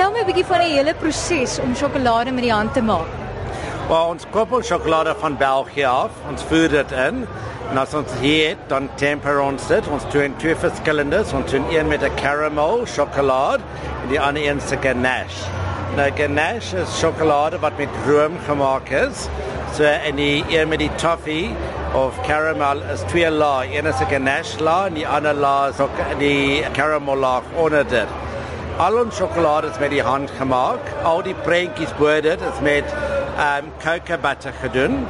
Vertel my 'n bietjie van die hele proses om sjokolade met die hand te maak. Well, ons koop ons sjokolade van België af. Ons voer dit in. En as ons hier dan temper ons dit. Ons doen twee verskillende. Ons doen een met 'n caramel sjokolade en die ander een se ganache. Nou ganache is sjokolade wat met room gemaak is. So en die een met die toffee of caramel is twee laag. Een is 'n ganache laag en die ander laag is ook die caramel laag onder dit. Al ons sjokolade is met die hand gemaak. Al die prentjies bo dit is met um cocoa butter gedoen.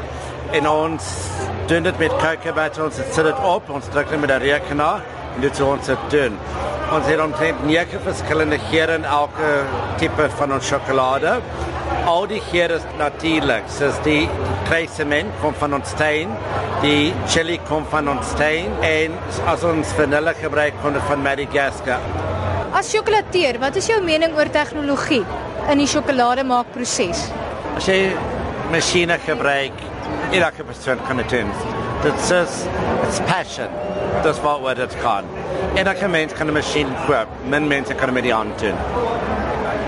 En ons doen dit met cocoa butter. Ons sit dit op. Ons druk dit met 'n rekenaar en dit ons dit doen. Ons het omtrent nege verskillende geure in elke tipe van ons sjokolade. Al die geure is natuurlik. Soos die kreisement kom van ons steen, die chili kom van ons steen en as ons vanille gebruik kom van Madagascar. As sjokoladeer, wat is jou mening oor tegnologie in die sjokolademaakproses? As jy masjiene gebruik, elke persoon kan dit doen. Dit is it's passion. Dis wat wat dit kan. Elke mens kan 'n masjien koop. Min mense kan dit met die hand doen.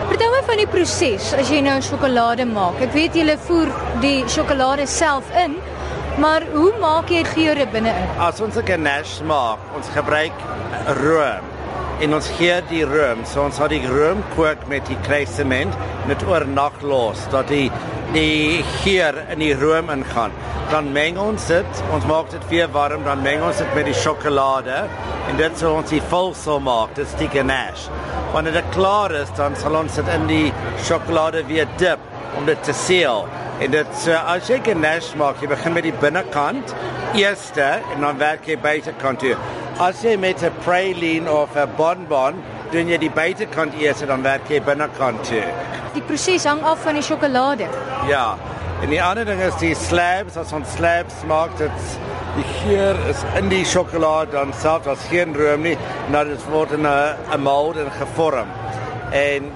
Vertel my van die proses as jy nou sjokolade maak. Ek weet jy voer die sjokolade self in, maar hoe maak jy geure binne-in? As ons 'n ganache maak, ons gebruik room en ons gee die room. So ons hou die room kook met die kreisement net oornag los dat die die geur in die room ingaan. Dan meng ons dit, ons maak dit weer warm, dan meng ons dit met die sjokolade en dit sal ons die vulsel maak, dit is die ganache. Wanneer dit klaar is, dan sal ons dit in die sjokolade weer dip om dit te seël. En dit so as jy ganache maak, jy begin met die binnekant eerste en dan werk jy buitekant toe. As jy met 'n praline of 'n bonbon doen jy die buitekant eers en dan werk jy binnekant toe. Die proses hang af van die sjokolade. Ja. En die ander ding is die slabs, as ons slabs maak, dit die geur is in die sjokolade dan self as geen room nie, nou dit word in 'n mold en gevorm. En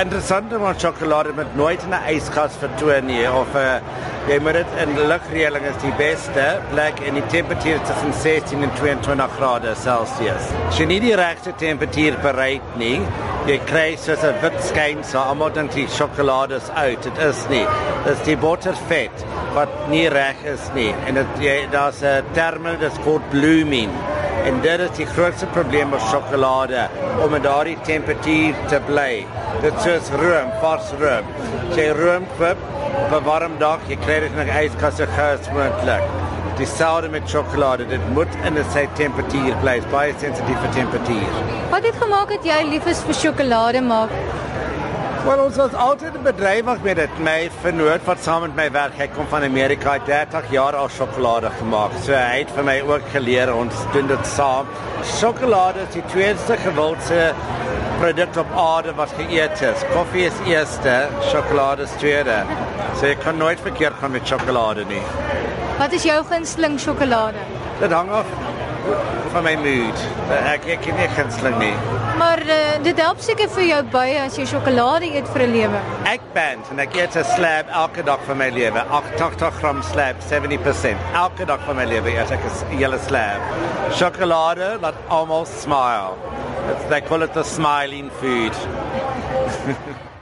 interessante van sjokolade met nooit in 'n yskas vertoon nie of 'n uh, jy moet dit in lugreëling is die beste plek en die temperatuur tussen 16 en 22 grade Celsius. As jy nie die regte temperatuur bereik nie, jy kry soos 'n wit skyn so almal dink die sjokolade is oud. Dit is nie. Dit is die buttervet wat nie reg is nie en dit daar's 'n term dit called blooming. En dit is die grootste probleem met sjokolade om in daardie temperatuur te bly. Dit soos room, vars room. Jy room koop op 'n warm dag, jy kry dit in 'n yskaste gous moontlik. Die soute met sjokolade, dit moet in 'n sy temperatuur bly, baie sensitief vir temperatuur. Wat het gemaak dat jy lief is vir sjokolade maak? Wel ons was altyd bedrywig met dit. My vernoot wat saam met my werk, hy kom van Amerika, hy het 30 jaar al sjokolade gemaak. So hy het vir my ook geleer ons doen dit saam. Sjokolade is die tweede gewildste produk op aarde wat geëet is. Koffie is eerste, sjokolade is tweede. So jy kan nooit verkeerd gaan met sjokolade nie. Wat is jou gunsteling sjokolade? Dit hang af van my mood. Ek ek ken nie gunsteling nie. Maar uh, dit help seker vir jou baie as jy sjokolade eet vir 'n lewe. Ek ben en ek eet 'n slab elke dag van my lewe. 80 gram slab, 70%. Elke dag van my lewe eet ek 'n hele slab. Sjokolade laat almal smile. It's, they call it the smiling food.